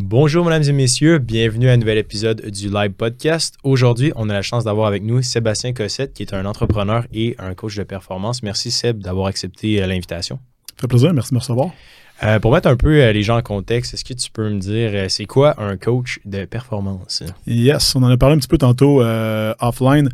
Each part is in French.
Bonjour, mesdames et messieurs. Bienvenue à un nouvel épisode du Live Podcast. Aujourd'hui, on a la chance d'avoir avec nous Sébastien Cossette, qui est un entrepreneur et un coach de performance. Merci, Seb, d'avoir accepté euh, l'invitation. Ça fait plaisir. Merci de me recevoir. Euh, pour mettre un peu euh, les gens en contexte, est-ce que tu peux me dire, euh, c'est quoi un coach de performance? Yes, on en a parlé un petit peu tantôt offline.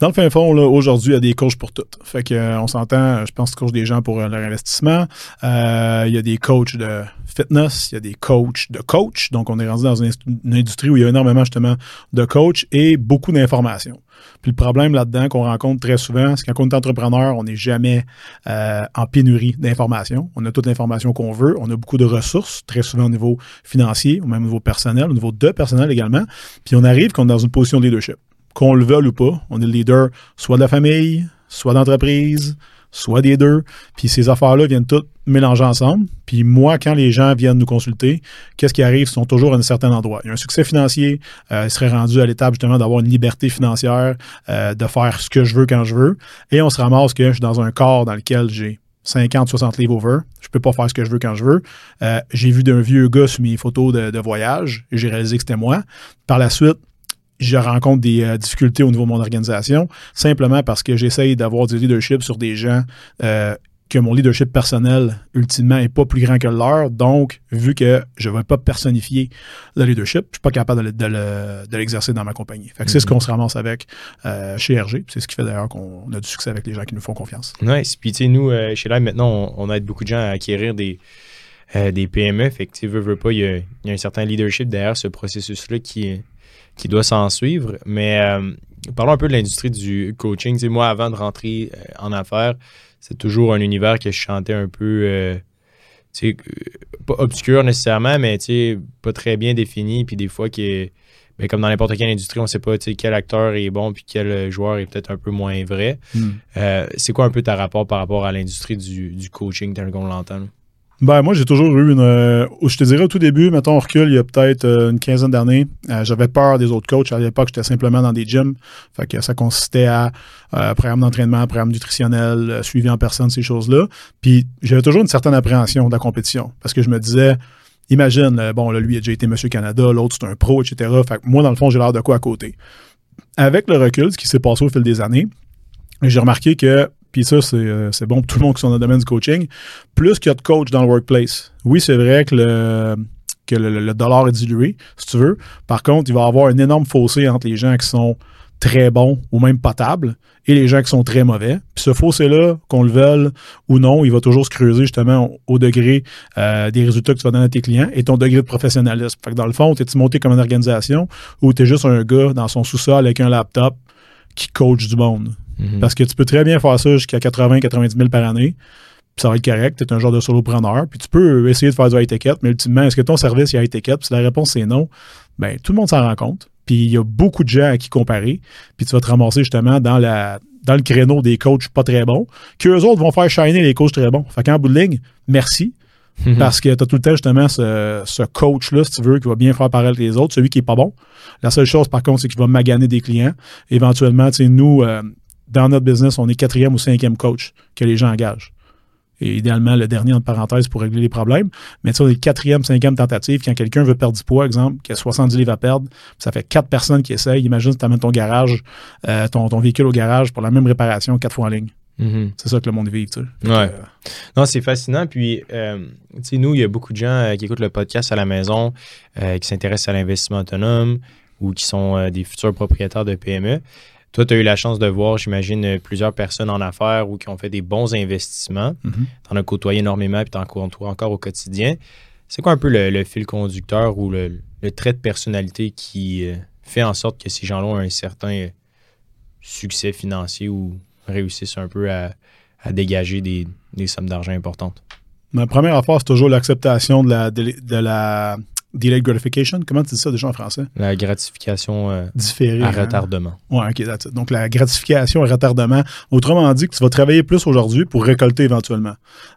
Dans le fin fond, aujourd'hui, il y a des coachs pour tout. Fait que euh, on s'entend, je pense coaches des gens pour leur investissement. Il y a des coachs de fitness, il y a des coachs de coach. Donc, on est rendu dans une, une industrie où il y a énormément justement de coachs et beaucoup d'informations. Puis le problème là-dedans qu'on rencontre très souvent, c'est quand on est entrepreneur, on n'est jamais euh, en pénurie d'informations. On a toute l'information qu'on veut. On a beaucoup de ressources, très souvent au niveau financier, ou même au niveau personnel, au niveau de personnel également. Puis on arrive qu'on est dans une position de leadership. Qu'on le veuille ou pas, on est le leader soit de la famille, soit d'entreprise, soit des deux. Puis ces affaires-là viennent toutes mélanger ensemble. Puis moi, quand les gens viennent nous consulter, qu'est-ce qui arrive? Ils sont toujours à un certain endroit. Il y a un succès financier, euh, ils seraient à l'étape justement d'avoir une liberté financière, euh, de faire ce que je veux quand je veux. Et on se ramasse que je suis dans un corps dans lequel j'ai 50, 60 livres over. Je peux pas faire ce que je veux quand je veux. Euh, j'ai vu d'un vieux gars sur mes photos de, de voyage j'ai réalisé que c'était moi. Par la suite, je rencontre des euh, difficultés au niveau de mon organisation, simplement parce que j'essaye d'avoir du leadership sur des gens euh, que mon leadership personnel, ultimement, n'est pas plus grand que le leur. Donc, vu que je ne vais pas personnifier le leadership, je suis pas capable de, le- de le- de l'exercer dans ma compagnie. Fait que c'est ce qu'on se ramasse avec euh, chez RG. C'est ce qui fait d'ailleurs qu'on a du succès avec les gens qui nous font confiance. Nice. Puis, tu sais, nous, euh, chez Live, maintenant, on, on aide beaucoup de gens à acquérir des, euh, des PME. Fait que, tu veux, veux pas, il y, y a un certain leadership derrière ce processus-là qui, qui doit s'en suivre. Mais euh, parlons un peu de l'industrie du coaching. Tu sais, moi, avant de rentrer euh, en affaires, c'est toujours un univers que je chantais un peu, euh, tu sais, pas obscur nécessairement, mais tu sais, pas très bien défini. Puis des fois, que, ben, comme dans n'importe quelle industrie, on sait pas quel acteur est bon puis quel joueur est peut-être un peu moins vrai. Euh, c'est quoi un peu ta rapport par rapport à l'industrie du, du coaching tel qu'on l'entend? Ben, moi, j'ai toujours eu une. euh, je te dirais au tout début, mettons, on recule, il y a peut-être euh, une quinzaine d'années, euh, j'avais peur des autres coachs. À l'époque, j'étais simplement dans des gyms. Fait que ça consistait à programme d'entraînement, programme nutritionnel, suivi en personne, ces choses-là. Puis j'avais toujours une certaine appréhension de la compétition. Parce que je me disais, imagine, bon, là, lui a déjà été Monsieur Canada, l'autre, c'est un pro, etc. Fait que moi, dans le fond, j'ai l'air de quoi à côté. Avec le recul, ce qui s'est passé au fil des années, j'ai remarqué que, puis ça, c'est euh, c'est bon pour tout le monde qui sont dans le domaine du coaching, plus qu'il y a de coach dans le workplace. Oui, c'est vrai que le que le, dollar est dilué, si tu veux. Par contre, il va y avoir un énorme fossé entre les gens qui sont très bons ou même potables et les gens qui sont très mauvais. Puis ce fossé-là, qu'on le veuille ou non, il va toujours se creuser justement au, au degré euh, des résultats que tu vas donner à tes clients et ton degré de professionnalisme. Fait que dans le fond, t'es-tu monté comme une organisation ou t'es juste un gars dans son sous-sol avec un laptop qui coach du monde? Mhm. Parce que tu peux très bien faire ça jusqu'à 80-90 000 par année. Puis ça va être correct. Tu es un genre de solopreneur. Puis tu peux essayer de faire du high ticket, mais ultimement, est-ce que ton service est high ticket? Puis si la réponse c'est non, ben tout le monde s'en rend compte. Puis il y a beaucoup de gens à qui comparer. Puis tu vas te ramasser justement dans la dans le créneau des coachs pas très bons, qu'eux autres vont faire shiner les coachs très bons. Fait qu'en bout de ligne, merci. Mhm. Parce que tu as tout le temps justement ce, ce coach-là, si tu veux, qui va bien faire paraître les autres, celui qui est pas bon. La seule chose, par contre, c'est qu'il va maganer des clients. Éventuellement, tu sais, nous, euh, dans notre business, on est quatrième ou cinquième coach que les gens engagent. Et idéalement, le dernier, entre parenthèses, pour régler les problèmes. Mais tu sais, on est quatrième, cinquième tentative. Quand quelqu'un veut perdre du poids, exemple, qui a 70 livres à perdre, ça fait quatre personnes qui essayent. Imagine si tu amènes ton garage, euh, ton, ton véhicule au garage pour la même réparation quatre fois en ligne. Mhm. C'est ça que le monde vit, tu sais. Que, Ouais. euh, Non, c'est fascinant. Puis, euh, tu sais, nous, il y a beaucoup de gens qui écoutent le podcast à la maison, qui s'intéressent à l'investissement autonome ou qui sont des futurs propriétaires de PME. Toi, tu as eu la chance de voir, j'imagine, plusieurs personnes en affaires ou qui ont fait des bons investissements. mhm. Tu en as côtoyé énormément puis tu en côtoies encore au quotidien. C'est quoi un peu le, le fil conducteur ou le, le trait de personnalité qui euh, fait en sorte que ces gens-là ont un certain euh, succès financier ou réussissent un peu à, à dégager des, des sommes d'argent importantes? Ma première affaire, c'est toujours l'acceptation de la, de, de la delayed gratification. Comment tu dis ça déjà en français? La gratification euh, Différé. à hein? retardement. Ouais, ok, that's it. Donc, la gratification à retardement. Autrement dit, que tu vas travailler plus aujourd'hui pour récolter éventuellement.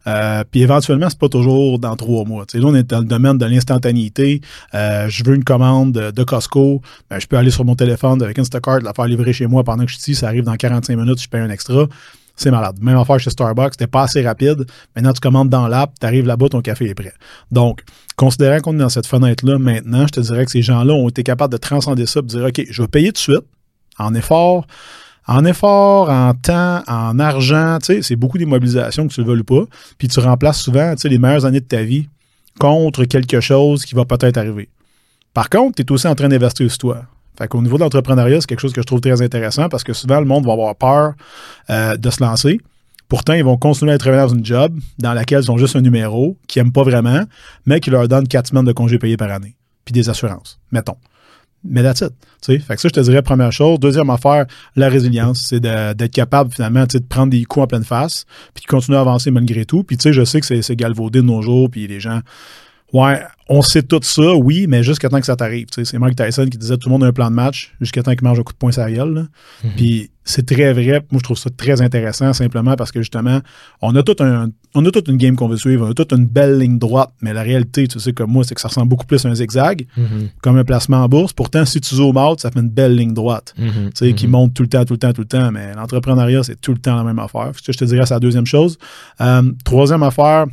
Euh, puis éventuellement, c'est pas toujours dans trois mois. Tu sais, là, on est dans le domaine de l'instantanéité. Euh, je veux une commande de, de Costco. Ben, je peux aller sur mon téléphone avec Instacart, la faire livrer chez moi pendant que je suis ici. Ça arrive dans 45 minutes, je paye un extra. C'est malade. Même affaire chez Starbucks, c'était pas assez rapide. Maintenant, tu commandes dans l'app, tu arrives là-bas, ton café est prêt. Donc, considérant qu'on est dans cette fenêtre-là maintenant, je te dirais que ces gens-là ont été capables de transcender ça et de dire OK, je vais payer tout de suite en effort, en effort, en temps, en argent, tu sais, c'est beaucoup d'immobilisation que tu le veux pas. Puis tu remplaces souvent, tu les meilleures années de ta vie contre quelque chose qui va peut-être arriver. Par contre, tu es aussi en train d'investir sur toi. Fait qu'au niveau de l'entrepreneuriat, c'est quelque chose que je trouve très intéressant parce que souvent, le monde va avoir peur euh, de se lancer. Pourtant, ils vont continuer à travailler dans une job dans laquelle ils ont juste un numéro qu'ils n'aiment pas vraiment, mais qui leur donne quatre semaines de congés payés par année. Puis des assurances, mettons. Mais that's it. Fait que ça, je te dirais première chose. Deuxième affaire, la résilience. C'est d'être capable finalement de prendre des coups en pleine face, puis de continuer à avancer malgré tout. Puis tu sais, je sais que c'est galvaudé de nos jours, puis les gens Ouais, on sait tout ça, oui, mais jusqu'à temps que ça t'arrive. C'est Mike Tyson qui disait tout le monde a un plan de match jusqu'à temps qu'il mange un coup de poing gueule. Mhm. Puis c'est très vrai. Moi, je trouve ça très intéressant simplement parce que justement, on a tout un, on a toute une game qu'on veut suivre, on a toute une belle ligne droite, mais la réalité, tu sais, comme moi, c'est que ça ressemble beaucoup plus à un zigzag, mhm. comme un placement en bourse. Pourtant, si tu zoomes out, ça fait une belle ligne droite, mhm. tu sais, qui monte tout le temps, tout le temps, tout le temps. Mais l'entrepreneuriat, c'est tout le temps la même affaire. Je te dirais, c'est la deuxième chose. Euh, troisième affaire,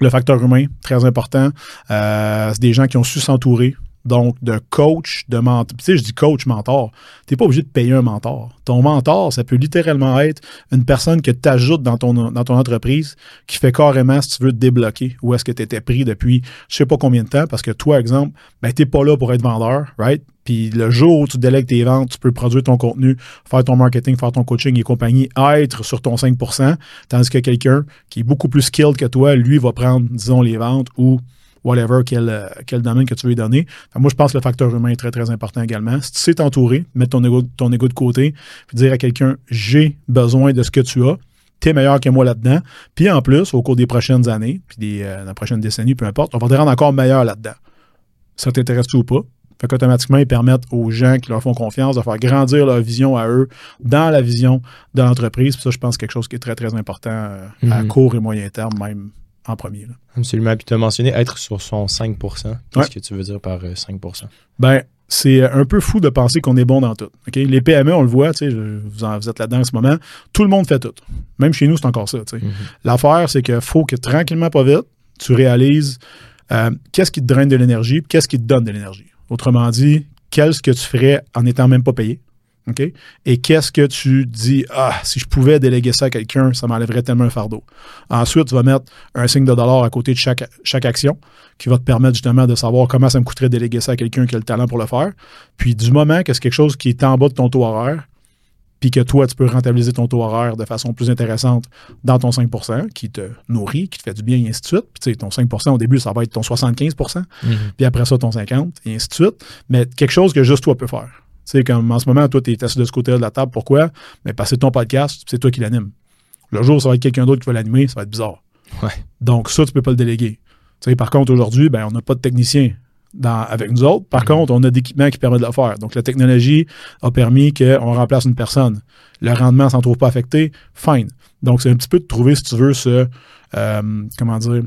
le facteur humain, très important. Euh, c'est des gens qui ont su s'entourer. Donc, de coach, de mentor. Tu sais, je dis coach, mentor. Tu n'es pas obligé de payer un mentor. Ton mentor, ça peut littéralement être une personne que tu ajoutes dans ton, dans ton entreprise qui fait carrément, si tu veux, te débloquer où est-ce que tu étais pris depuis je sais pas combien de temps. Parce que toi, exemple, ben, tu pas là pour être vendeur, right? Puis le jour où tu délègues tes ventes, tu peux produire ton contenu, faire ton marketing, faire ton coaching et compagnie, être sur ton 5% tandis que quelqu'un qui est beaucoup plus skilled que toi, lui, va prendre, disons, les ventes ou whatever, quel, quel domaine que tu veux lui donner. moi, je pense que le facteur humain est très, très important également. Si tu sais t'entourer, mettre ton ego, ton ego de côté, puis dire à quelqu'un, j'ai besoin de ce que tu as, tu es meilleur que moi là-dedans. Puis en plus, au cours des prochaines années, puis des, euh, la prochaine décennie, peu importe, on va te rendre encore meilleur là-dedans. Ça t'intéresse ou pas? Fait qu'automatiquement, ils permettent aux gens qui leur font confiance de faire grandir leur vision à eux dans la vision de l'entreprise. ça, je pense, quelque chose qui est très, très important euh, à mhm. court et moyen terme, même en premier. Absolument. Puis tu as mentionné être sur son 5% Qu'est-ce que tu veux dire par 5% euh, Ben, c'est un peu fou de penser qu'on est bon dans tout. Les PME, on le voit, vous, vous, êtes là-dedans en ce moment, tout le monde fait tout. Même chez nous, c'est encore ça. Mhm. L'affaire, c'est qu'il faut que tranquillement, pas vite, tu réalises euh, qu'est-ce qui te draine de l'énergie, qu'est-ce qui te donne de l'énergie. Autrement dit, qu'est-ce que tu ferais en n'étant même pas payé? Et qu'est-ce que tu dis, ah, si je pouvais déléguer ça à quelqu'un, ça m'enlèverait tellement un fardeau. Ensuite, tu vas mettre un signe de dollar à côté de chaque, chaque action qui va te permettre justement de savoir comment ça me coûterait déléguer ça à quelqu'un qui a le talent pour le faire. Puis du moment que c'est quelque chose qui est en bas de ton taux horaire, puis que toi, tu peux rentabiliser ton taux horaire de façon plus intéressante dans ton 5% qui te nourrit, qui te fait du bien, et ainsi de suite. Puis tu sais, ton 5% au début, ça va être ton 75 mhm. puis après ça, ton 50 et ainsi de suite. Mais quelque chose que juste toi peux faire. Tu sais, comme en ce moment, toi, tu es assis de ce côté-là de la table. Pourquoi? Mais parce que ton podcast, c'est toi qui l'anime. Le jour où ça va être quelqu'un d'autre qui va l'animer, ça va être bizarre. Donc ça, tu peux pas le déléguer. Tu sais, par contre, aujourd'hui, ben, on n'a pas de technicien avec nous autres. Par mhm. contre, on a d'équipements qui permettent de le faire. Donc, la technologie a permis qu'on remplace une personne. Le rendement ne s'en trouve pas affecté. Fine. Donc, c'est un petit peu de trouver, si tu veux, ce, euh, comment dire,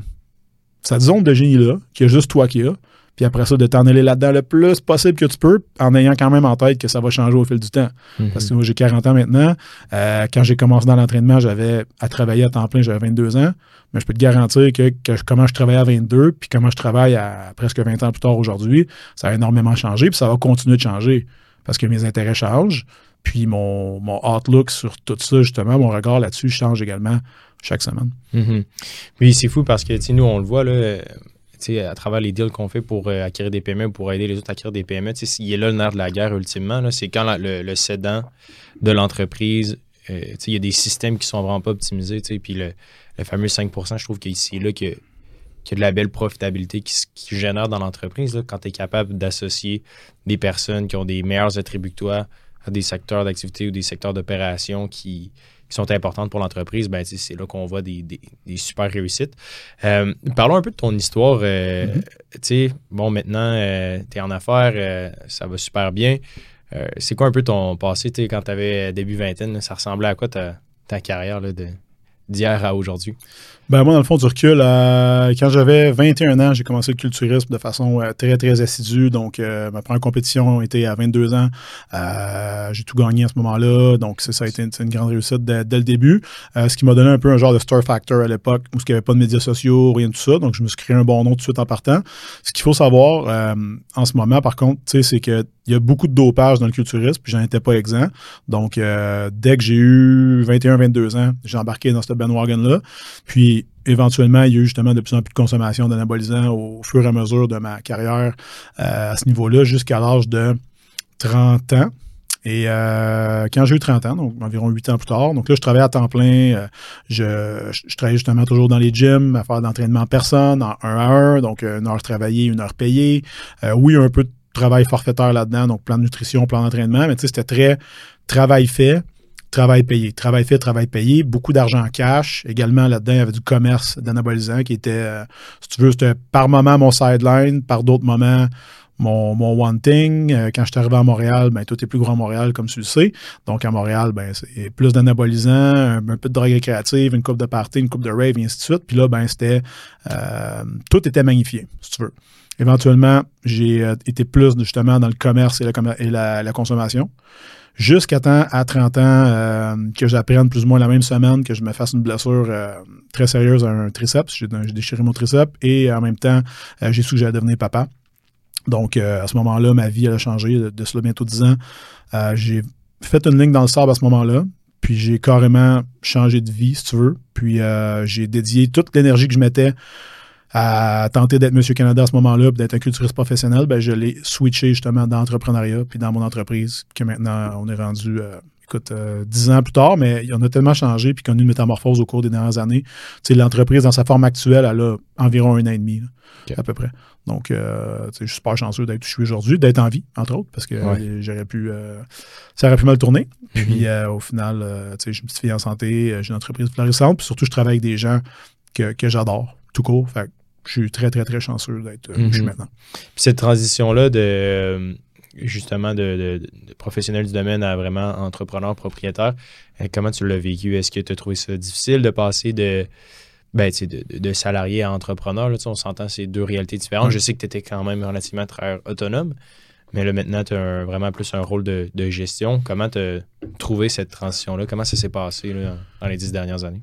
cette zone de génie-là, qui est juste toi qui as. Puis après ça, de t'en aller là-dedans le plus possible que tu peux, en ayant quand même en tête que ça va changer au fil du temps. Mhm. Parce que moi, j'ai 40 ans maintenant. Euh, quand j'ai commencé dans l'entraînement, j'avais à travailler à temps plein, j'avais 22 ans. Mais je peux te garantir que, comment je travaillais à 22, puis comment je travaille à presque 20 ans plus tard aujourd'hui, ça a énormément changé, puis ça va continuer de changer parce que mes intérêts changent, puis mon, mon outlook sur tout ça, justement, mon regard là-dessus change également chaque semaine. Mm-hmm. Oui, c'est fou parce que nous, on le voit là, à travers les deals qu'on fait pour euh, acquérir des PME, pour aider les autres à acquérir des PME. Il est là le nerf de la guerre ultimement. C'est quand le, le, cédant de l'entreprise, euh, il y a des systèmes qui sont vraiment pas optimisés, puis le, le fameux 5% je trouve c'est là qu'il y, a de la belle profitabilité qui, qui génère dans l'entreprise. Quand tu es capable d'associer des personnes qui ont des meilleurs attributs que toi à des secteurs d'activité ou des secteurs d'opération qui, sont importantes pour l'entreprise, ben, c'est là qu'on voit des, super réussites. Euh, parlons un peu de ton histoire. Euh, mm-hmm. Bon, maintenant, euh, tu es en affaires, ça va super bien. c'est quoi un peu ton passé quand tu avais début vingtaine? Ça ressemblait à quoi ta, ta carrière là, de, d'hier à aujourd'hui? Ben moi, dans le fond, du recul, euh, quand j'avais 21 ans, j'ai commencé le culturisme de façon euh, très, très assidue. Donc, euh, ma première compétition était à 22 ans. j'ai tout gagné à ce moment-là. Donc, ça a été une, grande réussite dès, le début. ce qui m'a donné un peu un genre de star factor à l'époque où il n'y avait pas de médias sociaux, rien de tout ça. Donc, je me suis créé un bon nom tout de suite en partant. Ce qu'il faut savoir en ce moment, par contre, c'est que il y a beaucoup de dopage dans le culturisme, puis j'en étais pas exempt. Donc, dès que j'ai eu 21-22 ans, j'ai embarqué dans ce bandwagon-là. Puis, éventuellement, il y a eu justement de plus en plus de consommation d'anabolisants au fur et à mesure de ma carrière euh, à ce niveau-là, jusqu'à l'âge de 30 ans. Et euh, quand j'ai eu 30 ans, donc environ 8 ans plus tard, donc là, je travaillais à temps plein. Euh, je, je, travaillais justement toujours dans les gyms, à faire d'entraînement personne, en 1 à 1, donc une heure travaillée, une heure payée. oui, un peu de travail forfaitaire là-dedans, donc plan de nutrition, plan d'entraînement, mais tu sais, c'était très travail fait, Travail payé. Travail fait, travail payé. Beaucoup d'argent en cash. Également, là-dedans, il y avait du commerce d'anabolisants qui était, euh, si tu veux, c'était par moment mon sideline, par d'autres moments mon, mon one thing. Euh, quand je suis arrivé à Montréal, ben, tout est plus grand à Montréal, comme tu le sais. Donc, à Montréal, ben, c'est plus d'anabolisants, un, peu de drogue récréative, une coupe de party, une coupe de rave, et ainsi de suite. Puis là, ben, c'était, euh, tout était magnifié, si tu veux. Éventuellement, j'ai été plus justement dans le commerce et la consommation jusqu'à temps, à 30 ans, euh, que j'apprenne plus ou moins la même semaine que je me fasse une blessure euh, très sérieuse à un triceps. J'ai déchiré mon triceps et en même temps, euh, j'ai su que j'allais devenir papa. Donc, à ce moment-là, ma vie a changé. De, cela bientôt 10 ans, j'ai fait une ligne dans le sable à ce moment-là. Puis j'ai carrément changé de vie, si tu veux. Puis j'ai dédié toute l'énergie que je mettais à tenter d'être Monsieur Canada à ce moment-là, d'être un culturiste professionnel, ben, je l'ai switché justement dans l'entrepreneuriat, puis dans mon entreprise, que maintenant on est rendu, euh, écoute, euh, dix ans plus tard, mais on a tellement changé, puis qu'on a une métamorphose au cours des dernières années. Tu l'entreprise dans sa forme actuelle, elle a environ un an et demi, à peu près. Donc, euh, je suis super chanceux d'être où je suis aujourd'hui, d'être en vie, entre autres, parce que j'aurais pu. ça aurait pu mal tourner. Mm-hmm. Puis, au final, sais, j'ai une petite fille en santé, j'ai une entreprise florissante, puis surtout, je travaille avec des gens que, que j'adore, tout court. Fait je suis très, très, très chanceux d'être où je suis mhm. maintenant. Puis cette transition-là de euh, justement de, professionnel du domaine à vraiment entrepreneur, propriétaire, euh, comment tu l'as vécu? Est-ce que tu as trouvé ça difficile de passer de, ben, de, de, salarié à entrepreneur? Là, on s'entend, c'est deux réalités différentes. Je sais que tu étais quand même relativement très autonome, mais là maintenant, tu as vraiment plus un rôle de, gestion. Comment tu as trouvé cette transition-là? Comment ça s'est passé dans les dix dernières années?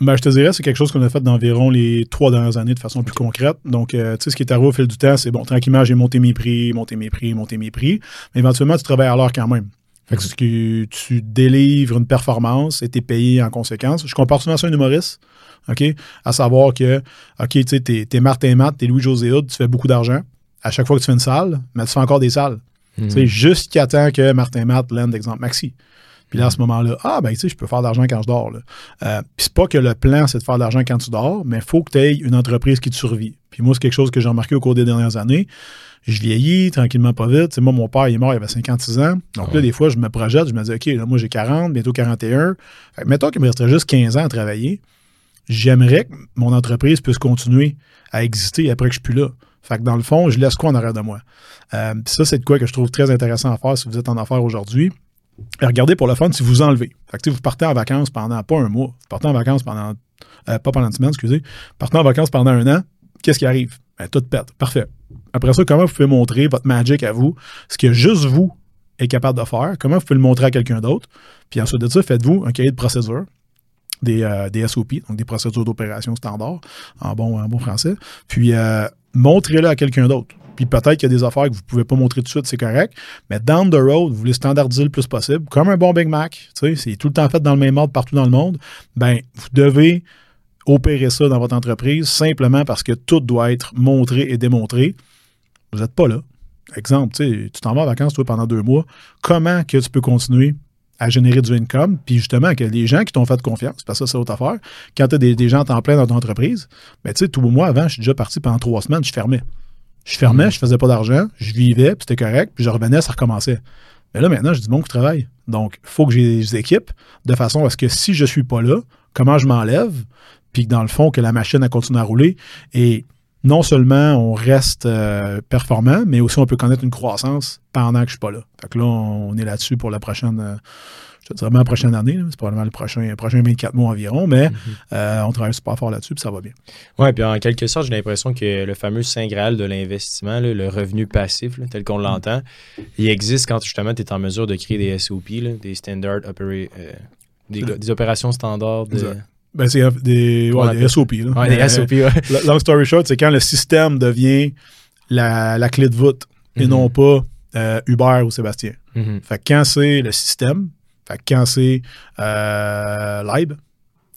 Ben, je te dirais, c'est quelque chose qu'on a fait d'environ les trois dernières années de façon plus concrète. Donc, euh, tu sais, ce qui est arrivé au fil du temps, c'est bon, tranquillement, j'ai monté mes prix, monté mes prix, monté mes prix. Mais éventuellement, tu travailles à l'heure quand même. Fait que tu délivres une performance et tu es payé en conséquence. Je compare souvent ça à un humoriste, OK? À savoir que, OK, tu sais, t'es, es Martin Matt, t'es Louis-José Hood, tu fais beaucoup d'argent. À chaque fois que tu fais une salle, mais tu fais encore des salles. Tu sais, hmm. jusqu'à temps que Martin Matt lende, exemple, Maxi. Puis là, à ce moment-là, ah, ben, tu sais, je peux faire de l'argent quand je dors. Là. Euh, puis c'est pas que le plan, c'est de faire de l'argent quand tu dors, mais il faut que tu aies une entreprise qui te survit. Puis moi, c'est quelque chose que j'ai remarqué au cours des dernières années. Je vieillis tranquillement pas vite. sais, moi, mon père, il est mort, il avait 56 ans. Donc là, des fois, je me projette, je me dis, OK, là, moi, j'ai 40, bientôt 41. Fait que, mettons qu'il me resterait juste 15 ans à travailler. J'aimerais que mon entreprise puisse continuer à exister après que je suis plus là. Fait que dans le fond, je laisse quoi en arrière de moi? Euh, ça, c'est de quoi que je trouve très intéressant à faire si vous êtes en affaires aujourd'hui regardez pour le fun si vous enlevez. Fait que, vous partez en vacances pendant pas un mois, vous partez en vacances pendant, euh, pas pendant une semaine, excusez, partez en vacances pendant un an, qu'est-ce qui arrive? Ben, tout pète. Parfait. Après ça, comment vous pouvez montrer votre magic à vous, ce que juste vous êtes capable de faire, comment vous pouvez le montrer à quelqu'un d'autre, puis ensuite de ça, faites-vous un cahier de procédure, des, euh, des SOP, donc des procédures d'opération standard, en bon, bon français, puis euh, montrez-le à quelqu'un d'autre. Puis peut-être qu'il y a des affaires que vous ne pouvez pas montrer tout de suite, c'est correct. Mais down the road, vous voulez standardiser le plus possible, comme un bon Big Mac, c'est tout le temps fait dans le même ordre partout dans le monde, ben vous devez opérer ça dans votre entreprise simplement parce que tout doit être montré et démontré. Vous n'êtes pas là. Exemple, tu t'en vas en vacances toi, pendant deux mois. Comment que tu peux continuer à générer du income, puis justement que les gens qui t'ont fait confiance, parce que ça, c'est autre affaire, quand tu as des, gens en temps plein dans ton entreprise, ben tu sais, tout le mois avant, je suis déjà parti pendant trois semaines, je fermais. Je fermais, je faisais pas d'argent, je vivais, puis c'était correct, puis je revenais, ça recommençait. Mais là, maintenant, je dis bon que travail. Donc, il faut que j'ai des équipes de façon à ce que si je suis pas là, comment je m'enlève, puis dans le fond, que la machine a continué à rouler. Et non seulement on reste euh, performant, mais aussi on peut connaître une croissance pendant que je suis pas là. Fait que là, on est là-dessus pour la prochaine, euh, je te dirais la prochaine année. C'est probablement le prochain, prochain 24 mois environ, mais mm-hmm. on travaille super fort là-dessus, puis ça va bien. Oui, puis en quelque sorte, j'ai l'impression que le fameux Saint Graal de l'investissement, le revenu passif, tel qu'on l'entend, il existe quand justement tu es en mesure de créer des SOP, des Standard Operating des, opérations standards Ben, c'est des, des SOP. Là. des SOP, Long story short, c'est quand le système devient la, la clé de voûte et mhm. non pas euh, Hubert ou Sébastien. Mhm. Fait quand c'est le système, fait quand c'est euh, Lib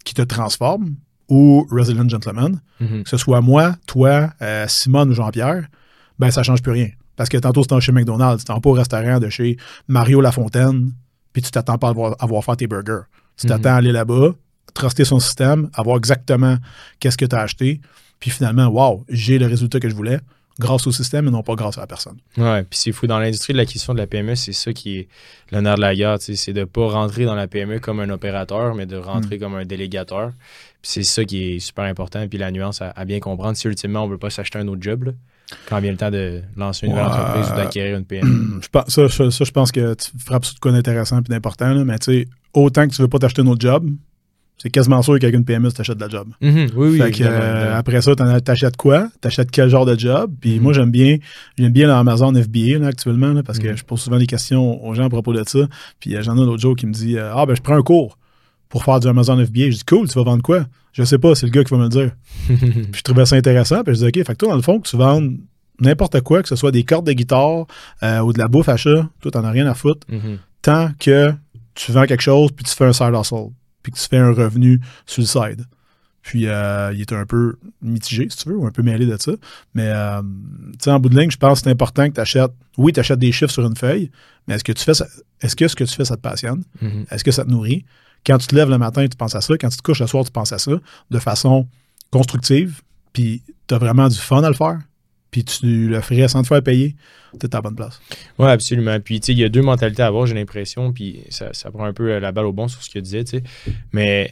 qui te transforme ou Resident Gentleman, mhm. que ce soit moi, toi, euh, Simone ou Jean-Pierre, ben ça change plus rien. Parce que tantôt, c'était chez McDonald's, tu pas au restaurant de chez Mario Lafontaine, puis tu t'attends pas à avoir, à avoir fait tes burgers. Tu mhm. t'attends à aller là-bas, truster son système, avoir exactement qu'est-ce que tu as acheté, puis finalement, wow, j'ai le résultat que je voulais grâce au système et non pas grâce à la personne. Ouais, puis c'est fou. Dans l'industrie de l'acquisition de la PME, c'est ça qui est l'honneur de la guerre. C'est de ne pas rentrer dans la PME comme un opérateur, mais de rentrer mm. comme un délégateur. Puis c'est ça qui est super important. Puis la nuance à, bien comprendre. Si ultimement, on ne veut pas s'acheter un autre job, quand vient le temps de lancer une nouvelle entreprise ou d'acquérir une PME. ça, je pense que tu frappes sur de quoi d'intéressant et d'important. Mais tu sais, autant que tu ne veux pas t'acheter un autre job, c'est quasiment sûr qu'avec une PME, tu t'achètes de la job. Mm-hmm. oui, oui. Euh, après ça, t'achètes quoi? T'achètes quel genre de job? Puis mm-hmm. moi, j'aime bien, j'aime bien l'Amazon FBA actuellement, parce que mm-hmm. je pose souvent des questions aux gens à propos de ça. Puis euh, j'en ai un autre jour qui me dit euh, Ah ben je prends un cours pour faire du Amazon FBA. Je dis cool, tu vas vendre quoi? Je sais pas, c'est le gars qui va me le dire. puis je trouvais ça intéressant. Puis je dis OK, fait que toi, dans le fond, que tu vendes n'importe quoi, que ce soit des cordes de guitare ou de la bouffe à chat, toi, t'en as rien à foutre. Tant que tu vends quelque chose puis tu fais un side hustle puis que tu fais un revenu sur le side. Puis euh, il est un peu mitigé, si tu veux, ou un peu mêlé de ça. Mais euh, en bout de ligne, je pense que c'est important que tu achètes. Oui, tu achètes des chiffres sur une feuille, mais est-ce que tu fais ça, est-ce que ce que tu fais, ça te passionne? Mm-hmm. Est-ce que ça te nourrit? Quand tu te lèves le matin, tu penses à ça. Quand tu te couches le soir, tu penses à ça de façon constructive. Puis tu as vraiment du fun à le faire puis tu le ferais sans te faire payer, tu es à la bonne place. Oui, absolument. Puis, tu sais, il y a deux mentalités à avoir, j'ai l'impression, puis ça, prend un peu euh, la balle au bon sur ce que tu disais, tu sais. Mais,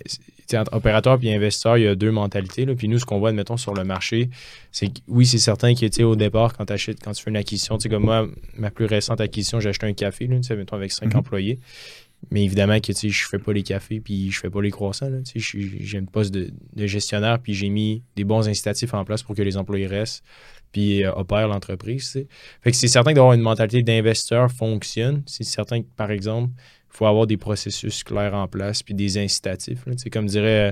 entre opérateur et investisseur, il y a deux mentalités. Là. Puis nous, ce qu'on voit, admettons, sur le marché, c'est que oui, c'est certain que, au départ, quand, achètes, quand tu fais une acquisition, tu sais, comme moi, ma plus récente acquisition, j'ai acheté un café, là, tu sais, mettons, avec cinq mm-hmm. employés. Mais évidemment que je fais pas les cafés puis je fais pas les croissants. J'ai un poste de, de gestionnaire puis j'ai mis des bons incitatifs en place pour que les employés restent puis euh, opère l'entreprise. Fait que c'est certain d'avoir une mentalité d'investisseur fonctionne. C'est certain que, par exemple, il faut avoir des processus clairs en place puis des incitatifs. C'est comme dirait euh,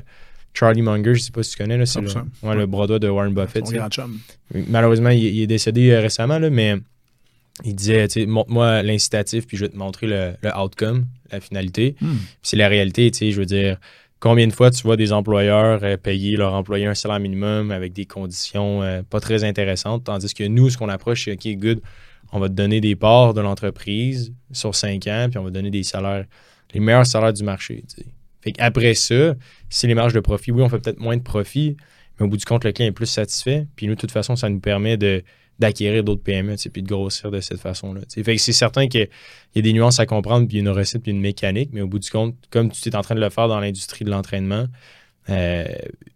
Charlie Munger, je sais pas si tu connais, c'est le, ouais, le bras de Warren Buffett. Malheureusement, il, est décédé euh, récemment, là, mais il disait, montre-moi l'incitatif, puis je vais te montrer le, outcome, la finalité. Hmm. c'est la réalité, tu sais, je veux dire, Combien de fois tu vois des employeurs euh, payer leur employé un salaire minimum avec des conditions euh, pas très intéressantes, tandis que nous, ce qu'on approche, c'est OK, good, on va te donner des parts de l'entreprise sur cinq ans, puis on va te donner des salaires, les meilleurs salaires du marché. Fait Après ça, si les marges de profit, oui, on fait peut-être moins de profit, mais au bout du compte, le client est plus satisfait. Puis nous, de toute façon, ça nous permet de d'acquérir d'autres PME, puis de grossir de cette façon-là. C'est certain qu'il y a des nuances à comprendre, puis une recette, puis une mécanique, mais au bout du compte, comme tu es en train de le faire dans l'industrie de l'entraînement, euh,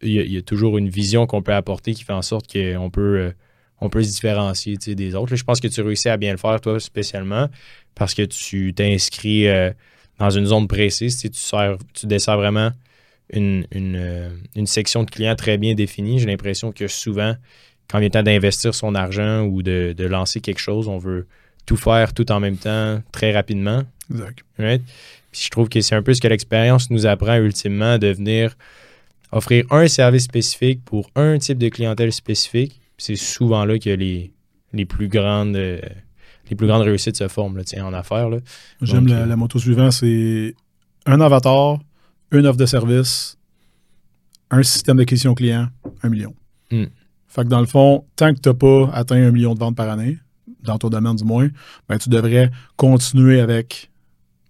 il y, a toujours une vision qu'on peut apporter qui fait en sorte qu'on peut, euh, peut se différencier des autres. je pense que tu réussis à bien le faire, toi, spécialement, parce que tu t'inscris euh, dans une zone précise. Tu, tu desserres vraiment une section de clients très bien définie. J'ai l'impression que souvent, quand il est temps d'investir son argent ou de, lancer quelque chose, on veut tout faire tout en même temps, très rapidement. Exact. Puis je trouve que c'est un peu ce que l'expérience nous apprend ultimement, de venir offrir un service spécifique pour un type de clientèle spécifique. C'est souvent là que les, les plus grandes les plus grandes réussites se forment là, en affaires. J'aime la, euh, la, moto suivante, c'est un avatar, une offre de service, un système d'acquisition client, un million. Hmm. Fait que dans le fond, tant que tu n'as pas atteint un million de ventes par année, dans ton domaine du moins, ben, tu devrais continuer avec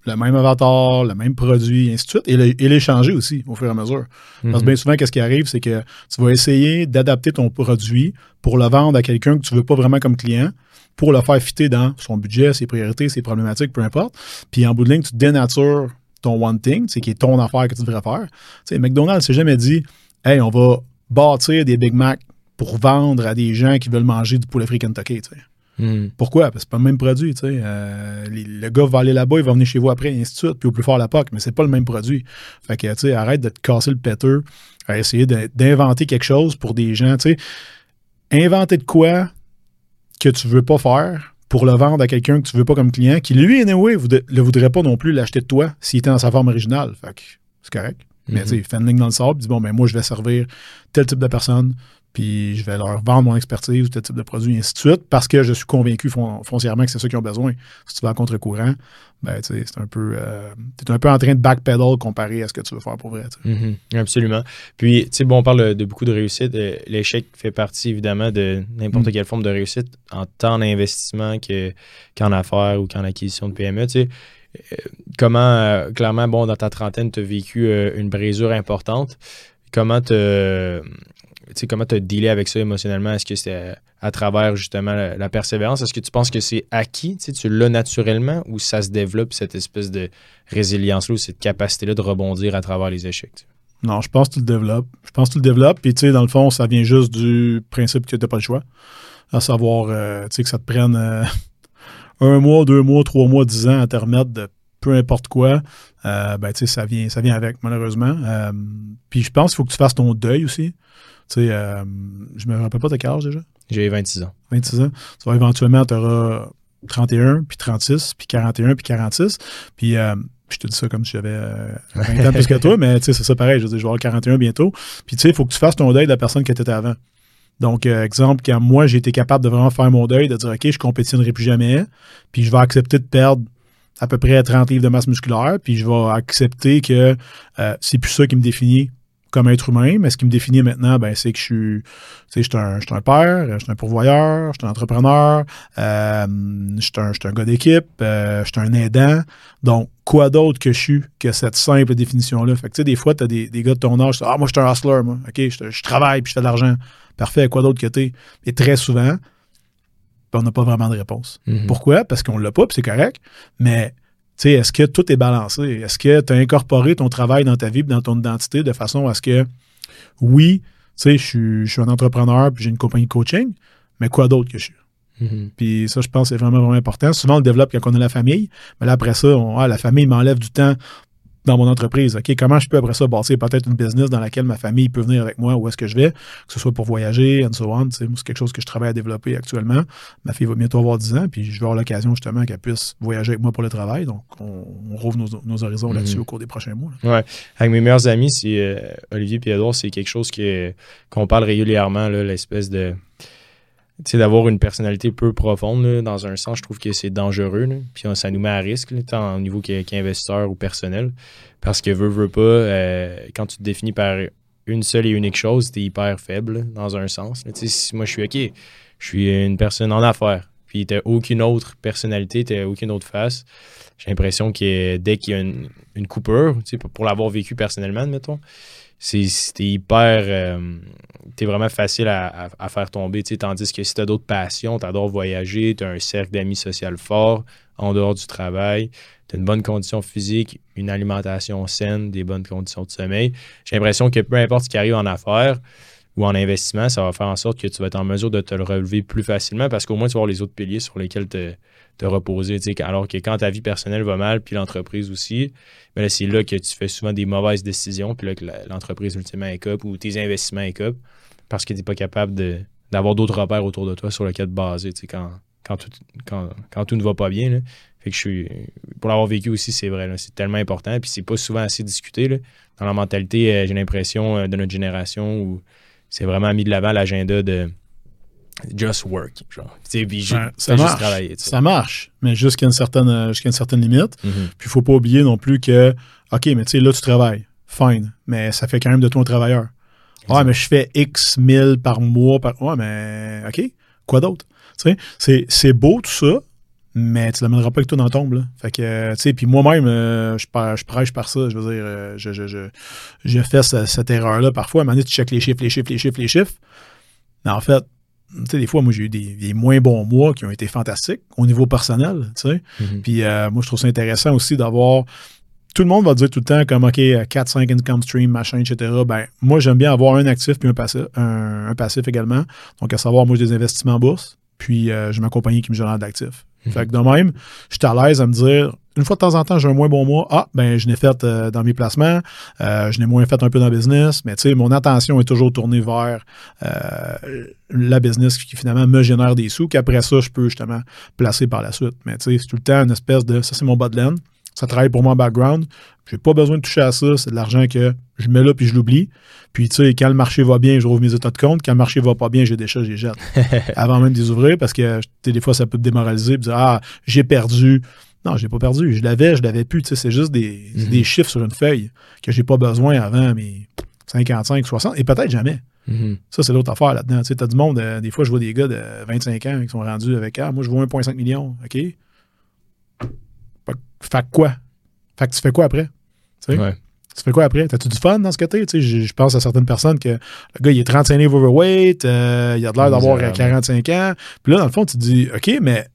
le même avatar, le même produit, et ainsi de suite, et l'échanger aussi au fur et à mesure. Parce que mhm. bien souvent, qu'est-ce qui arrive, c'est que tu vas essayer d'adapter ton produit pour le vendre à quelqu'un que tu ne veux pas vraiment comme client, pour le faire fitter dans son budget, ses priorités, ses problématiques, peu importe. Puis en bout de ligne, tu dénatures ton one thing, c'est qui est ton affaire que tu devrais faire. Tu sais, McDonald's s'est jamais dit, hey, on va bâtir des Big Mac pour vendre à des gens qui veulent manger du poulet frit Kentucky. Tu sais. Hmm. Pourquoi? Parce que c'est pas le même produit. tu sais. Euh, les- le gars va aller là-bas, il va venir chez vous après, et ainsi de suite, puis au plus fort la POC, mais c'est pas le même produit. Fait que, tu sais, arrête de te casser le péteux à essayer d'inventer quelque chose pour des gens. Tu sais, inventer de quoi que tu veux pas faire pour le vendre à quelqu'un que tu veux pas comme client, qui lui, anyway, le voudrait pas non plus l'acheter de toi s'il était dans sa forme originale. Fait que c'est correct. Mais Mhm. tu sais, fais une ligne dans le sable, dis bon, ben moi, je vais servir tel type de personne, puis je vais leur vendre mon expertise ou tel type de produit, et ainsi de suite, parce que je suis convaincu fon- foncièrement que c'est ça qu'ils ont besoin. Si tu vas à contre-courant, ben tu sais, c'est un peu. euh, t'es un peu en train de backpedal comparé à ce que tu veux faire pour vrai. Mhm, absolument. Puis, tu sais, bon, on parle de beaucoup de réussite. Euh, L'échec fait partie, évidemment, de n'importe Mm. quelle forme de réussite, en tant d'investissement que- qu'en affaires ou qu'en acquisition de PME. Tu sais, Euh, comment, euh, clairement, bon, dans ta trentaine, tu as vécu euh, une brisure importante. Comment te. Tu comment te dealer avec ça émotionnellement? Est-ce que c'est à travers justement la, persévérance? Est-ce que tu penses que c'est acquis? Tu tu l'as naturellement ou ça se développe cette espèce de résilience-là ou cette capacité-là de rebondir à travers les échecs? tu? Non, je pense que tu le développes. Je pense que tu le développes, puis tu sais, dans le fond, ça vient juste du principe que tu n'as pas le choix. À savoir, euh, tu sais, que ça te prenne euh, un mois, deux mois, trois mois, dix ans à te remettre de peu importe quoi. Euh, ben, tu sais, ça vient, ça vient avec, malheureusement. Puis je pense qu'il faut que tu fasses ton deuil aussi. Tu sais, euh, je me rappelle pas de quel âge déjà? J'ai 26 ans. 26 ans. Tu vas éventuellement, tu auras 31, puis 36, puis 41, puis 46. Puis euh, je te dis ça comme si j'avais euh, 20 ans plus que toi, mais tu sais, c'est ça pareil. Je veux dire, je vais avoir 41 bientôt. Puis tu sais, il faut que tu fasses ton deuil de la personne que tu étais avant. Donc, euh, exemple, quand moi, j'ai été capable de vraiment faire mon deuil, de dire, OK, je compétitionnerai plus jamais, puis je vais accepter de perdre à peu près 30 livres de masse musculaire, puis je vais accepter que euh, c'est plus ça qui me définit comme être humain, mais ce qui me définit maintenant, ben, c'est que je suis, tu sais, je suis un, je suis un père, je suis un pourvoyeur, je suis un entrepreneur, euh, je suis un, je suis un gars d'équipe, euh, je suis un aidant. Donc, quoi d'autre que je suis que cette simple définition-là? Fait que, tu sais, des fois, tu as des, des gars de ton âge, ah, moi, je suis un hustler, moi. OK, je, je travaille puis je fais de l'argent. Parfait, quoi d'autre que t'es? Et très souvent, ben, on n'a pas vraiment de réponse. Mhm. Pourquoi? Parce qu'on l'a pas, puis c'est correct. Mais sais, est-ce que tout est balancé? Est-ce que tu as incorporé ton travail dans ta vie, dans ton identité, de façon à ce que, oui, tu sais, je suis- un entrepreneur, puis j'ai une compagnie de coaching, mais quoi d'autre que je suis? Mhm. Puis ça, je pense que c'est vraiment, vraiment important. Souvent, on le développe quand on a la famille, mais là, après ça, on, ah, la famille m'enlève du temps dans mon entreprise. OK, comment je peux après ça bâtir peut-être une business dans laquelle ma famille peut venir avec moi? Où est-ce que je vais, que ce soit pour voyager, and so on. C'est quelque chose que je travaille à développer actuellement. Ma fille va bientôt avoir 10 ans, puis je vais avoir l'occasion justement qu'elle puisse voyager avec moi pour le travail. Donc, on, on rouvre nos, nos horizons là-dessus Mhm. au cours des prochains mois. là. Ouais. Avec mes meilleurs amis, c'est euh, Olivier et c'est quelque chose que, qu'on parle régulièrement, là, l'espèce de. Tu sais, d'avoir une personnalité peu profonde, dans un sens, je trouve que c'est dangereux. Puis ça nous met à risque, tant au niveau qu'in- qu'investisseur ou personnel. Parce que veut, veut pas, euh, quand tu te définis par une seule et unique chose, t'es hyper faible, dans un sens. si moi je suis OK, je suis une personne en affaires, puis t'as aucune autre personnalité, t'as aucune autre face. J'ai l'impression que dès qu'il y a une, une coupure, pour l'avoir vécu personnellement, admettons, c'était hyper. euh, t'es vraiment facile à, faire tomber. Tandis que si t'as d'autres passions, t'adores voyager, t'as un cercle d'amis social fort en dehors du travail, t'as une bonne condition physique, une alimentation saine, des bonnes conditions de sommeil. J'ai l'impression que peu importe ce qui arrive en affaires ou en investissement, ça va faire en sorte que tu vas être en mesure de te le relever plus facilement parce qu'au moins tu vas avoir les autres piliers sur lesquels te, reposer. Alors que quand ta vie personnelle va mal, puis l'entreprise aussi, ben là, c'est là que tu fais souvent des mauvaises décisions, puis là que l'entreprise ultimement cop ou tes investissements est cop parce que tu n'es pas capable de- d'avoir d'autres repères autour de toi sur lesquels te baser quand, quand, tout, quand, tout ne va pas bien. là. Fait que je suis. Pour l'avoir vécu aussi, c'est vrai. C'est tellement important. Puis c'est pas souvent assez discuté. Dans la mentalité, euh, j'ai l'impression, euh, de notre génération où c'est vraiment mis de l'avant l'agenda de just work. Genre. Puis ça juste marche. travailler. tu sais. Ça marche, mais jusqu'à une certaine, euh, jusqu'à une certaine limite. Mhm. Puis il faut pas oublier non plus que, OK, mais tu sais, là, tu travailles. Fine. Mais ça fait quand même de toi un travailleur. Ouais, Exact. mais je fais X mille par mois. Par... Ouais, mais OK. Quoi d'autre? C'est beau tout ça, mais tu l'amèneras pas avec toi dans la tombe. Là. Fait que, euh, tu sais, puis moi-même, euh, je, je prêche par ça. Je veux dire, euh, je, je, je, je fais ce- cette erreur-là parfois. À un moment donné, tu checkes les chiffres, les chiffres, les chiffres, les chiffres. Mais en fait, tu sais, des fois, moi, j'ai eu des, des moins bons mois qui ont été fantastiques au niveau personnel, tu sais. Mhm. Puis moi, je trouve ça intéressant aussi d'avoir. Tout le monde va dire tout le temps comme OK, 4-5 income stream, machin, etc. Ben, moi, j'aime bien avoir un actif puis un passif, un, un passif également. Donc, à savoir, moi, j'ai des investissements en bourse. puis euh, j'ai ma compagnie qui me génère d'actifs. Fait que de même, je suis à l'aise à me dire, une fois de temps en temps, j'ai un moins bon mois. Ah, ben, je l'ai fait euh, dans mes placements. Euh, je l'ai moins fait un peu dans le business. Mais tu sais, mon attention est toujours tournée vers euh, la business qui finalement me génère des sous, qu'après ça, je peux justement placer par la suite. Mais tu sais, c'est tout le temps une espèce de. Ça, c'est mon bas de laine. Ça travaille pour moi en background. J'ai pas besoin de toucher à ça. C'est de l'argent que je mets là puis je l'oublie. Puis, tu sais, quand le marché va bien, je rouvre mes états de compte. Quand le marché va pas bien, j'ai déjà, j'ai jette. Avant même de les ouvrir parce que, des fois, ça peut te démoraliser. Puis dire, ah, j'ai perdu. Non, j'ai pas perdu. Je l'avais, je l'avais plus. Tu sais, c'est juste des, Mhm. des chiffres sur une feuille que j'ai pas besoin avant mes 55, 60 et peut-être jamais. Mhm. Ça, c'est l'autre affaire là-dedans. Tu sais, t'as du monde, euh, des fois, je vois des gars de 25 ans qui sont rendus avec Ah, moi, je vois 1,5 million. OK? Fait, que- que quoi? Fait que tu fais quoi après? Tu sais? Ouais. Tu fais quoi après? T'as-tu du fun dans ce côté? Tu sais, je, pense à certaines personnes que le gars, il est 35 livres overweight, euh, il a de l'air d'avoir euh, Misérable. 45 ans. Puis là, dans le fond, tu te dis, OK, mais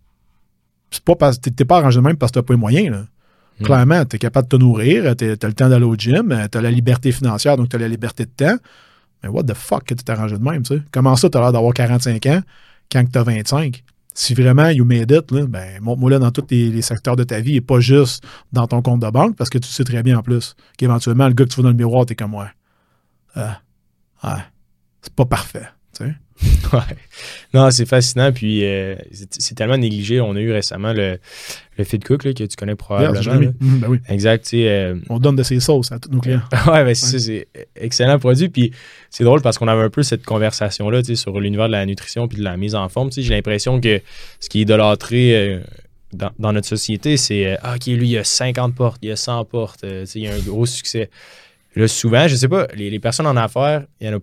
c'est pas parce t'es t'es pas arrangé de même parce que t'as pas les moyens. Là. Mm. Clairement, t'es capable de te nourrir, t'es- t'as le temps d'aller au gym, t'as la liberté financière, donc t'as la liberté de temps. Mais what the fuck que tu t'es arrangé de même, tu sais? Comment ça, t'as l'air d'avoir 45 ans quand que t'as 25? Si vraiment you made it, là, ben, montre-moi là dans tous les, secteurs de ta vie et pas juste dans ton compte de banque parce que tu sais très bien en plus qu'éventuellement, le gars que tu vois dans le miroir, t'es comme ouais. Ah, ouais. C'est pas parfait. Tu sais? Ouais. Non, c'est fascinant. Puis euh, c'est tellement négligé. On a eu récemment le, le Fit Cook là, que tu connais probablement. là. Mhm, ben oui. Exact. Tu sais, euh, On donne de ses sauces à tous nos clients. ouais, ben, c'est ça, c'est excellent produit. Puis c'est drôle parce qu'on avait un peu cette conversation-là tu sais, sur l'univers de la nutrition puis de la mise en forme. Tu sais, J'ai l'impression que ce qui est idolâtré euh, dans, dans notre société, c'est euh, Ah, OK, lui, il a 50 portes, il a 100 portes, il a un gros succès. Là, souvent, je sais pas, les, les personnes en affaires, il y en a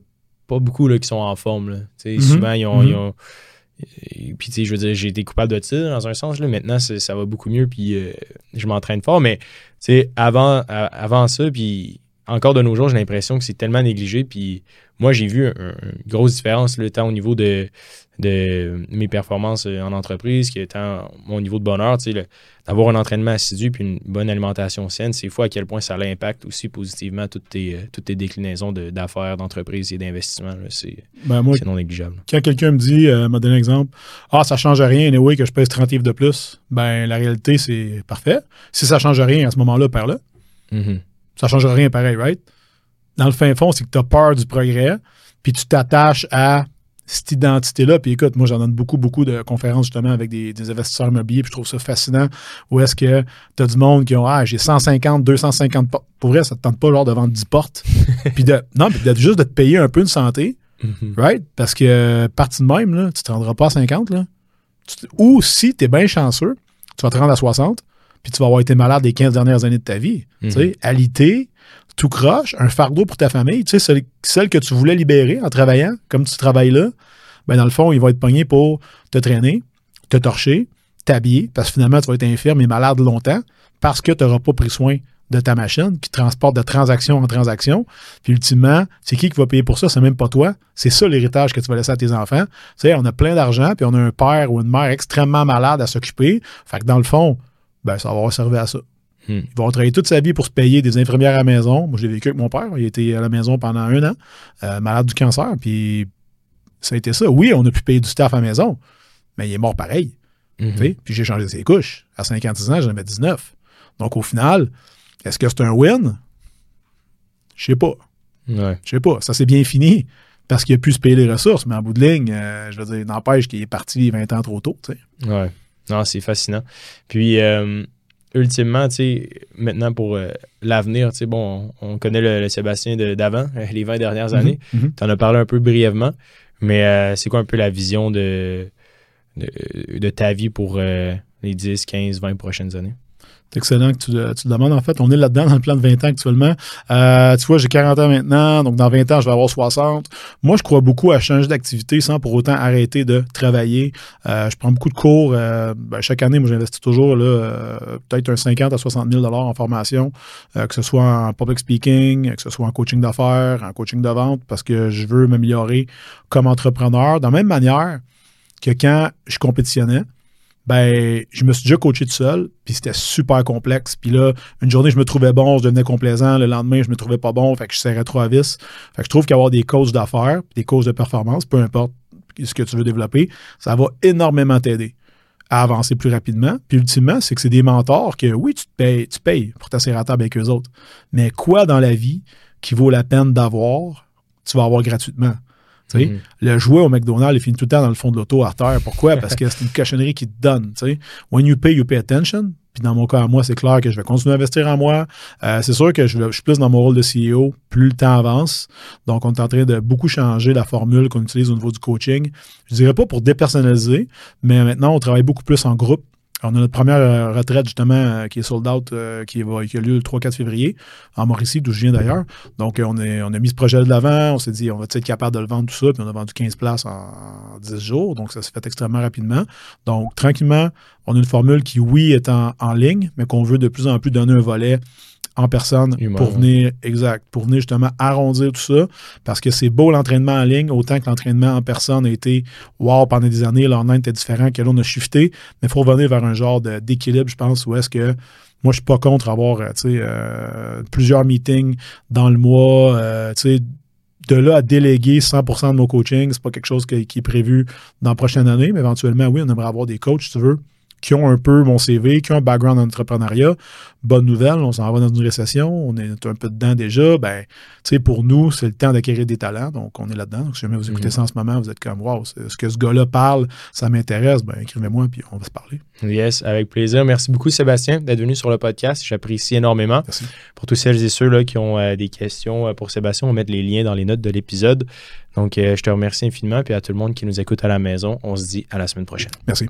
pas beaucoup là, qui sont en forme. Là. Sais, Mhm. Souvent, ils ont. Mhm. ils ont- et puis, tu sais, je veux dire, j'ai été coupable de ça dans un sens. Là. Maintenant, ça va beaucoup mieux, puis euh, je m'entraîne fort. Mais, tu sais, avant, à- avant ça, puis encore de nos jours, j'ai l'impression que c'est tellement négligé. Puis, moi, j'ai vu un- une grosse différence, le tant au niveau de, de mes performances euh, en entreprise, que tant mon niveau de bonheur, tu sais, le- d'avoir un entraînement assidu puis une bonne alimentation saine, c'est fou à quel point ça l'impacte aussi positivement toutes tes, euh, toutes tes déclinaisons de- d'affaires, d'entreprise et d'investissement. là. C'est Ben, c'est non négligeable. quand quelqu'un me dit, euh, m'a donné un exemple, ah, ça change rien, anyway, que je pèse 30 livres de plus, ben, la réalité, c'est parfait. Si ça change rien à ce moment-là, perds-le. Mhm. Ça change rien pareil, right? Dans le fin fond, c'est que tu as peur du progrès, puis tu t'attaches à cette identité-là. Puis écoute, moi, j'en donne beaucoup, beaucoup de conférences justement avec des, des investisseurs immobiliers, puis je trouve ça fascinant. Où est-ce que tu as du monde qui ont, ah, j'ai 150, 250 portes. Pour vrai, ça te tente pas genre de vendre 10 portes. puis de, non, puis de, juste de te payer un peu de santé, Mhm. right? Parce que euh, parti de même, là, tu te rendras pas à 50, là. Tu- ou si tu es bien chanceux, tu vas te rendre à 60, puis tu vas avoir été malade les 15 dernières années de ta vie. Mhm. Tu sais, alité, tout croche, un fardeau pour ta famille, tu sais, celle, celle que tu voulais libérer en travaillant, comme tu travailles là, ben dans le fond, ils vont être pognés pour te traîner, te torcher, t'habiller, parce que finalement, tu vas être infirme et malade longtemps, parce que tu n'auras pas pris soin de ta machine qui transporte de transaction en transaction. Puis ultimement, c'est qui qui va payer pour ça? C'est même pas toi. C'est ça l'héritage que tu vas laisser à tes enfants. Tu sais, on a plein d'argent, puis on a un père ou une mère extrêmement malade à s'occuper. Fait que dans le fond, ben, ça va avoir servi à ça. Hmm. Il va avoir travaillé toute sa vie pour se payer des infirmières à la maison. Moi, je l'ai vécu avec mon père. Il était à la maison pendant un an, euh, malade du cancer. Puis ça a été ça. Oui, on a pu payer du staff à la maison, mais il est mort pareil. Sais. Puis j'ai changé ses couches. À 56 ans, j'en avais 19. Donc au final, est-ce que c'est un win? Je sais pas. Ouais. Je sais pas. Ça s'est bien fini parce qu'il a pu se payer les ressources, mais en bout de ligne, euh, je veux dire, n'empêche qu'il est parti 20 ans trop tôt. tu sais. Ouais. Non, c'est fascinant. Puis, euh, ultimement, tu sais, maintenant pour euh, l'avenir, tu sais, bon, on, on connaît le, le Sébastien d'avant, les 20 dernières années. Mhm. Tu en as parlé un peu brièvement, mais euh, c'est quoi un peu la vision de, de, de ta vie pour les 10, 15, 20 prochaines années? C'est excellent que tu, le- tu demandes. En fait, on est là-dedans dans le plan de 20 ans actuellement. Euh, tu vois, j'ai 40 ans maintenant, donc dans 20 ans, je vais avoir 60. Moi, je crois beaucoup à changer d'activité sans pour autant arrêter de travailler. Euh, je prends beaucoup de cours. euh, ben, chaque année, moi, j'investis toujours là, euh, peut-être un 50 à 60 000 en formation, euh, que ce soit en public speaking, que ce soit en coaching d'affaires, en coaching de vente, parce que je veux m'améliorer comme entrepreneur. De la même manière que quand je compétitionnais, ben, je me suis déjà coaché tout seul, puis c'était super complexe. Puis là, une journée, je me trouvais bon, je devenais complaisant. Le lendemain, je me trouvais pas bon, fait que je serrais trop à vis. Fait que je trouve qu'avoir des coachs d'affaires, des coachs de performance, peu importe ce que tu veux développer, ça va énormément t'aider à avancer plus rapidement. Puis ultimement, c'est que c'est des mentors que oui, tu te payes, tu payes pour t'asseoir à table avec eux autres. Mais quoi dans la vie qui vaut la peine d'avoir, tu vas avoir gratuitement. Mm-hmm. Le jouet au McDonald's, il finit tout le temps dans le fond de l'auto à terre. Pourquoi? Parce que c'est une cochonnerie qui te donne. When you pay, you pay attention. Puis dans mon cas, à moi, c'est clair que je vais continuer à investir en moi. Euh, c'est sûr que je, je, suis plus dans mon rôle de CEO plus le temps avance. Donc, on est en train de beaucoup changer la formule qu'on utilise au niveau du coaching. Je dirais pas pour dépersonnaliser, mais maintenant, on travaille beaucoup plus en groupe. On a notre première euh, retraite, justement, euh, qui est sold out, euh, qui, va, qui a lieu le 3-4 février, en Mauricie, d'où je viens d'ailleurs. Donc, on, est, on a mis ce projet de l'avant. On s'est dit, on va être capable de le vendre, tout ça. Puis, on a vendu 15 places en, 10 jours. Donc, ça s'est fait extrêmement rapidement. Donc, tranquillement, on a une formule qui, oui, est en ligne, mais qu'on veut de plus en plus donner un volet en personne pour venir, exact, pour venir justement arrondir tout ça. Parce que c'est beau l'entraînement en ligne, autant que l'entraînement en personne a été wow pendant des années, l'online était différent, que là on a shifté, mais il faut revenir vers un genre d'équilibre, je pense, où est-ce que moi je suis pas contre avoir euh, euh, plusieurs meetings dans le mois, euh, de là à déléguer 100% de mon coaching, c'est pas quelque chose qui est prévu dans la prochaine année, mais éventuellement, oui, on aimerait avoir des coachs, si tu veux, qui ont un peu mon CV, qui ont un background en entrepreneuriat. Bonne nouvelle, on s'en va dans une récession, on est un peu dedans déjà. Ben, tu sais, pour nous, c'est le temps d'acquérir des talents, donc on est là-dedans. Donc, si jamais vous écoutez mhm. ça en ce moment, vous êtes comme, wow, ce que ce gars-là parle, ça m'intéresse, ben, écrivez-moi, puis on va se parler. Yes, avec plaisir. Merci beaucoup, Sébastien, d'être venu sur le podcast. J'apprécie énormément. Merci. Pour tous celles et ceux là, qui ont euh, des questions euh, pour Sébastien, on va mettre les liens dans les notes de l'épisode. Donc, euh, je te remercie infiniment, puis à tout le monde qui nous écoute à la maison, on se dit à la semaine prochaine. Merci.